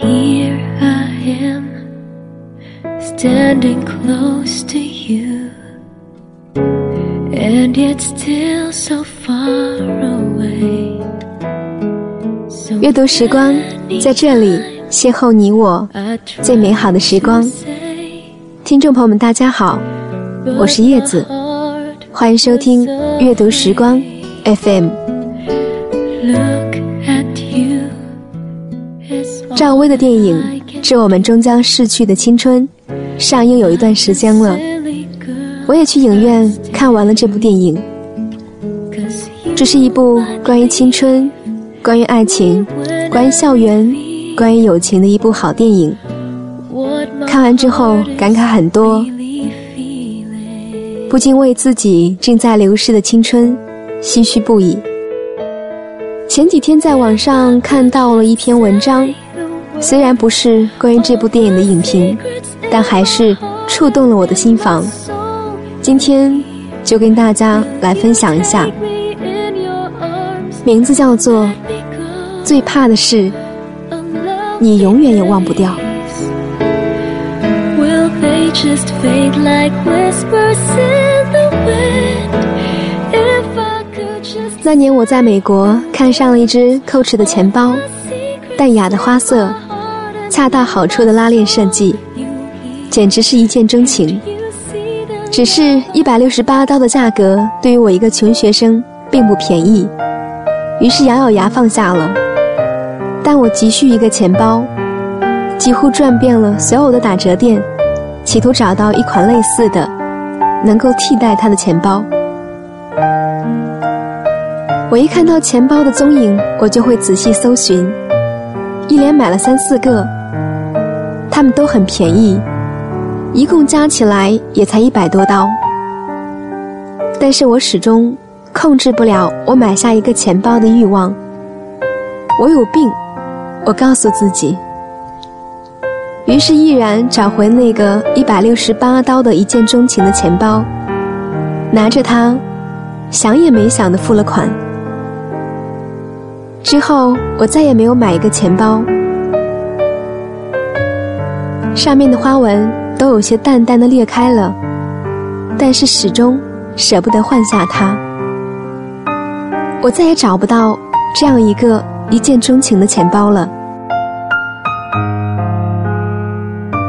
Here I am, standing close to you, and yet still so far away. 阅读时光在这里邂逅你我最美好的时光。听众朋友们，大家好，我是叶子，欢迎收听阅读时光 FM。赵薇的电影《致我们终将逝去的青春》上映有一段时间了，我也去影院看完了这部电影。这是一部关于青春、关于爱情、关于校园、关于友情的一部好电影。看完之后感慨很多，不禁为自己正在流逝的青春唏嘘不已。前几天在网上看到了一篇文章。虽然不是关于这部电影的影评，但还是触动了我的心房。今天就跟大家来分享一下，名字叫做《最怕的是你永远也忘不掉》。那年我在美国看上了一只 Coach 的钱包，淡雅的花色。恰到好处的拉链设计，简直是一见钟情。只是一百六十八刀的价格，对于我一个穷学生并不便宜，于是咬咬牙放下了。但我急需一个钱包，几乎转遍了所有的打折店，企图找到一款类似的，能够替代它的钱包。我一看到钱包的踪影，我就会仔细搜寻，一连买了三四个。他们都很便宜，一共加起来也才一百多刀。但是我始终控制不了我买下一个钱包的欲望。我有病，我告诉自己。于是毅然找回那个一百六十八刀的一见钟情的钱包，拿着它，想也没想的付了款。之后我再也没有买一个钱包。上面的花纹都有些淡淡的裂开了，但是始终舍不得换下它。我再也找不到这样一个一见钟情的钱包了。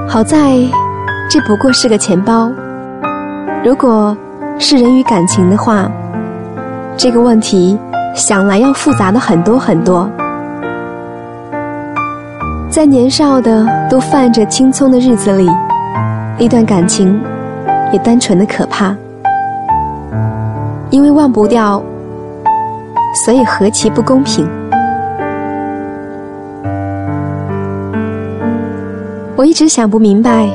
好在，这不过是个钱包。如果是人与感情的话，这个问题想来要复杂的很多很多。在年少的都泛着青葱的日子里，那段感情也单纯的可怕。因为忘不掉，所以何其不公平！我一直想不明白，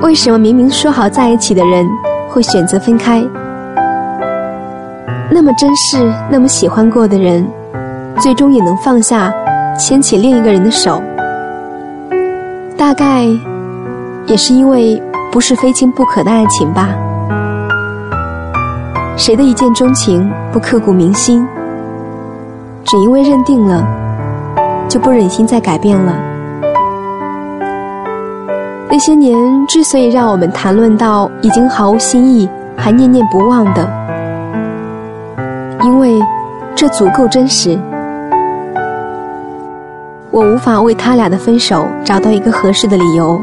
为什么明明说好在一起的人会选择分开？那么珍视、那么喜欢过的人，最终也能放下，牵起另一个人的手。大概也是因为不是非亲不可的爱情吧。谁的一见钟情不刻骨铭心？只因为认定了，就不忍心再改变了。那些年之所以让我们谈论到已经毫无新意，还念念不忘的，因为这足够真实。我无法为他俩的分手找到一个合适的理由。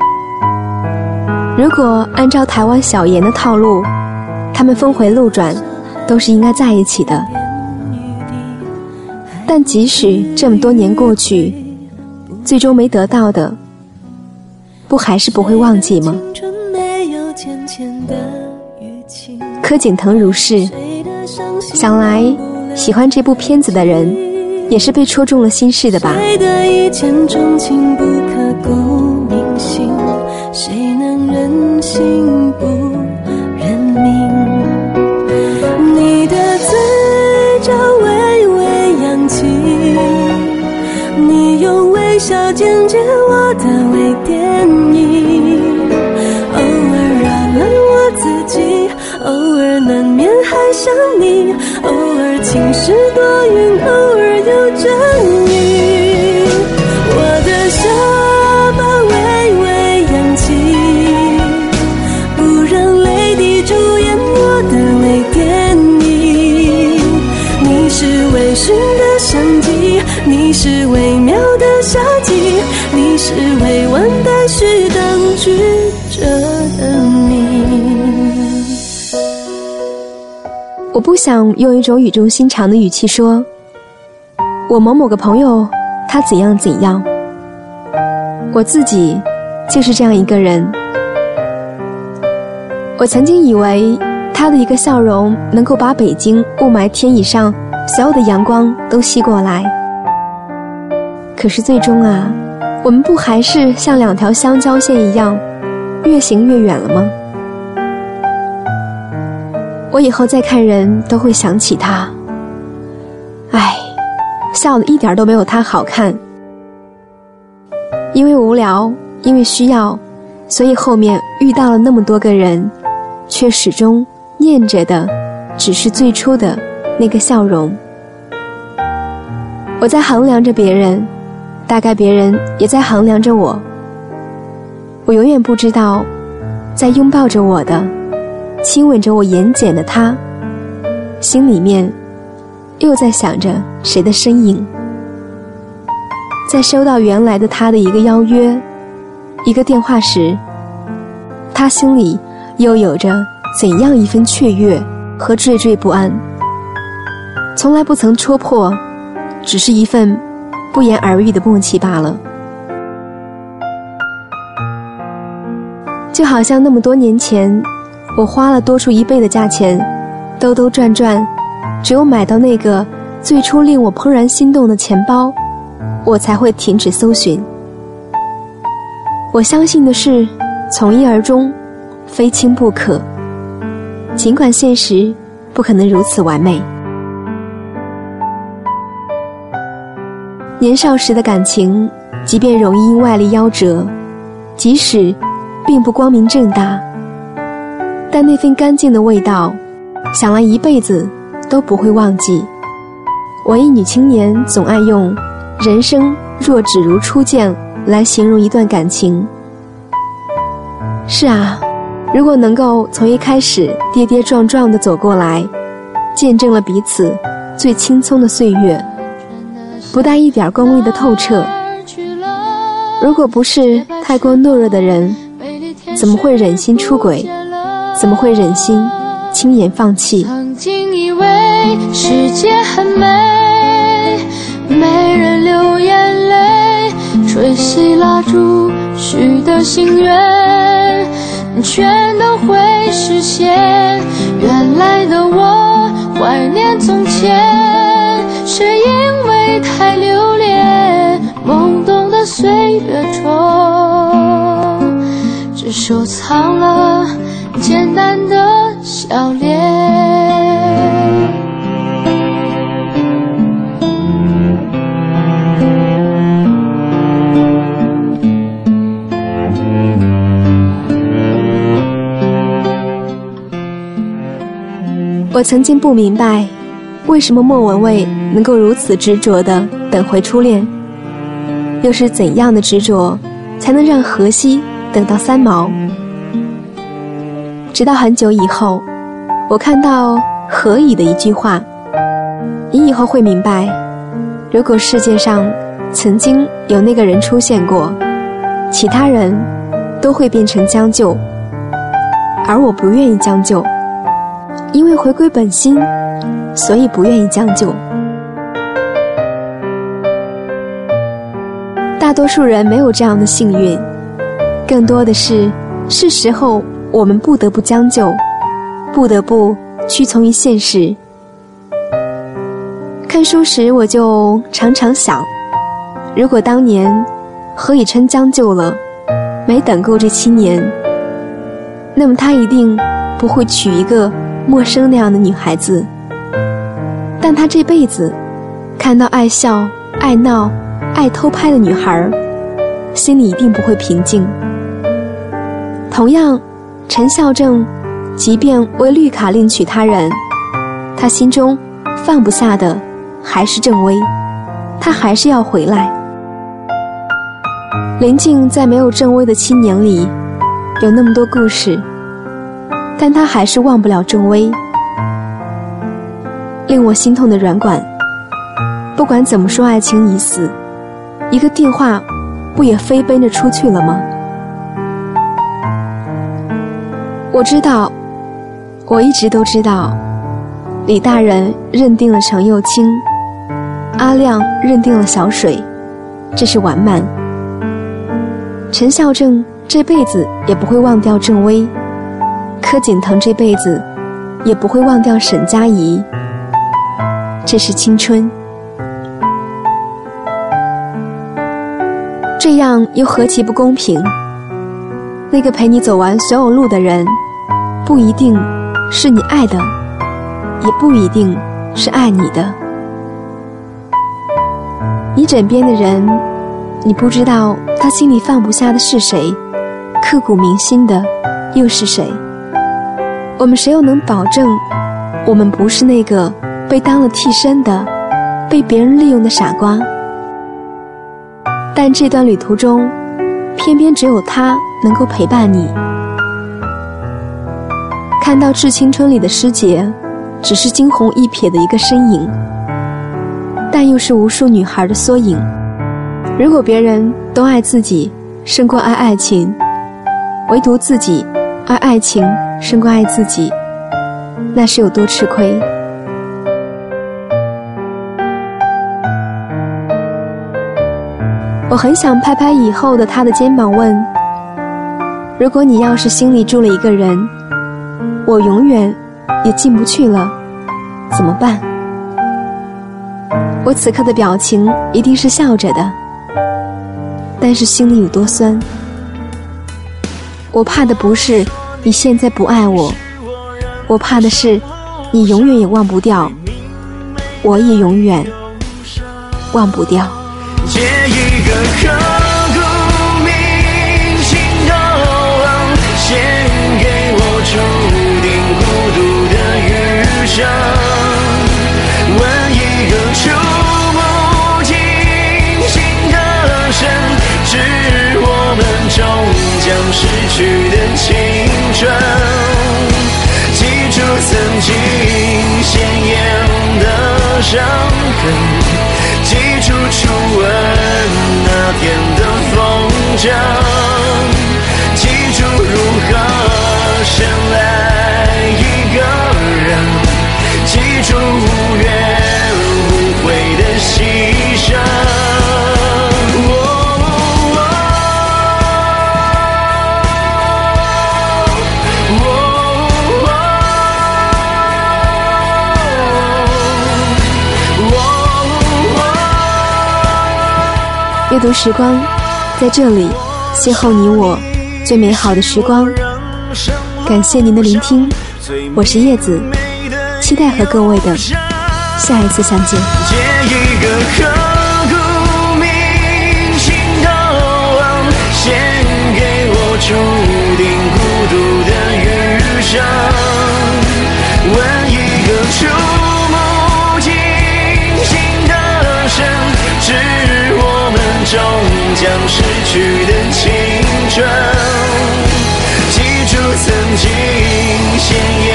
如果按照台湾小妍的套路，他们峰回路转，都是应该在一起的。但即使这么多年过去，最终没得到的，不还是不会忘记吗？柯景腾如是，想来喜欢这部片子的人。也是被戳中了心事的吧。谁的一见钟情不刻骨铭心谁能忍心不你是微妙的夏季，你是未完待续等句着的你。我不想用一种语重心长的语气说，我某某个朋友他怎样怎样。我自己就是这样一个人。我曾经以为他的一个笑容能够把北京雾霾天以上所有的阳光都吸过来。可是最终啊，我们不还是像两条相交线一样，越行越远了吗？我以后再看人都会想起他。唉，笑的一点都没有他好看。因为无聊，因为需要，所以后面遇到了那么多个人，却始终念着的，只是最初的那个笑容。我在衡量着别人。大概别人也在衡量着我，我永远不知道，在拥抱着我的、亲吻着我眼睑的他，心里面又在想着谁的身影。在收到原来的他的一个邀约、一个电话时，他心里又有着怎样一份雀跃和惴惴不安？从来不曾戳破，只是一份。不言而喻的默契罢了，就好像那么多年前，我花了多出一倍的价钱，兜兜转转，只有买到那个最初令我怦然心动的钱包，我才会停止搜寻。我相信的是，从一而终，非亲不可。尽管现实不可能如此完美。年少时的感情，即便容易因外力夭折，即使并不光明正大，但那份干净的味道，想来一辈子都不会忘记。文艺女青年总爱用“人生若只如初见”来形容一段感情。是啊，如果能够从一开始跌跌撞撞的走过来，见证了彼此最青葱的岁月。不带一点功利的透彻。如果不是太过懦弱的人，怎么会忍心出轨？怎么会忍心轻言放弃？曾经以为世界很美，没人流眼泪，吹熄蜡烛许的心愿，全都会实现。原来的我怀念从前，是太留恋懵懂的岁月中，只收藏了简单的笑脸。我曾经不明白。为什么莫文蔚能够如此执着地等回初恋？又是怎样的执着，才能让荷西等到三毛？直到很久以后，我看到何以的一句话：“你以后会明白，如果世界上曾经有那个人出现过，其他人都会变成将就，而我不愿意将就，因为回归本心。”所以不愿意将就。大多数人没有这样的幸运，更多的是是时候我们不得不将就，不得不屈从于现实。看书时我就常常想，如果当年何以琛将就了，没等够这七年，那么他一定不会娶一个陌生那样的女孩子。他这辈子看到爱笑、爱闹、爱偷拍的女孩心里一定不会平静。同样，陈孝正即便为绿卡另娶他人，他心中放不下的还是郑薇，他还是要回来。林静在没有郑薇的七年里，有那么多故事，但他还是忘不了郑薇。令我心痛的软管，不管怎么说，爱情已死，一个电话，不也飞奔着出去了吗？我知道，我一直都知道，李大人认定了程又青，阿亮认定了小水，这是完满。陈孝正这辈子也不会忘掉郑微，柯景腾这辈子也不会忘掉沈佳宜，这是青春。这样又何其不公平！那个陪你走完所有路的人，不一定是你爱的，也不一定是爱你的。你枕边的人，你不知道他心里放不下的是谁，刻骨铭心的又是谁？我们谁又能保证，我们不是那个被当了替身的、被别人利用的傻瓜？但这段旅途中，偏偏只有他能够陪伴你。看到《致青春》里的师姐，只是惊鸿一瞥的一个身影，但又是无数女孩的缩影。如果别人都爱自己胜过爱爱情，唯独自己爱爱情胜过爱自己，那是有多吃亏？我很想拍拍以后的他的肩膀，问：如果你要是心里住了一个人，我永远也进不去了，怎么办？我此刻的表情一定是笑着的，但是心里有多酸？我怕的不是你现在不爱我，我怕的是你永远也忘不掉，我也永远忘不掉。借一个刻骨铭心的吻，献给我注定孤独的余生。问一个触目惊心的神，致我们终将逝去的青春。记住曾经鲜艳伤痕。记住初吻那天的风筝，记住如何深爱一个人，记住无怨阅读时光，在这里邂逅你我最美好的时光。感谢您的聆听，我是叶子，期待和各位的下一次相见。借一个刻骨铭心的吻，献给我注定孤独的余生。问一个终将逝去的青春。记住曾经鲜艳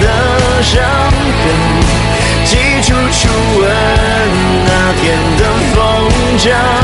的伤痕，记住初吻那天的风筝。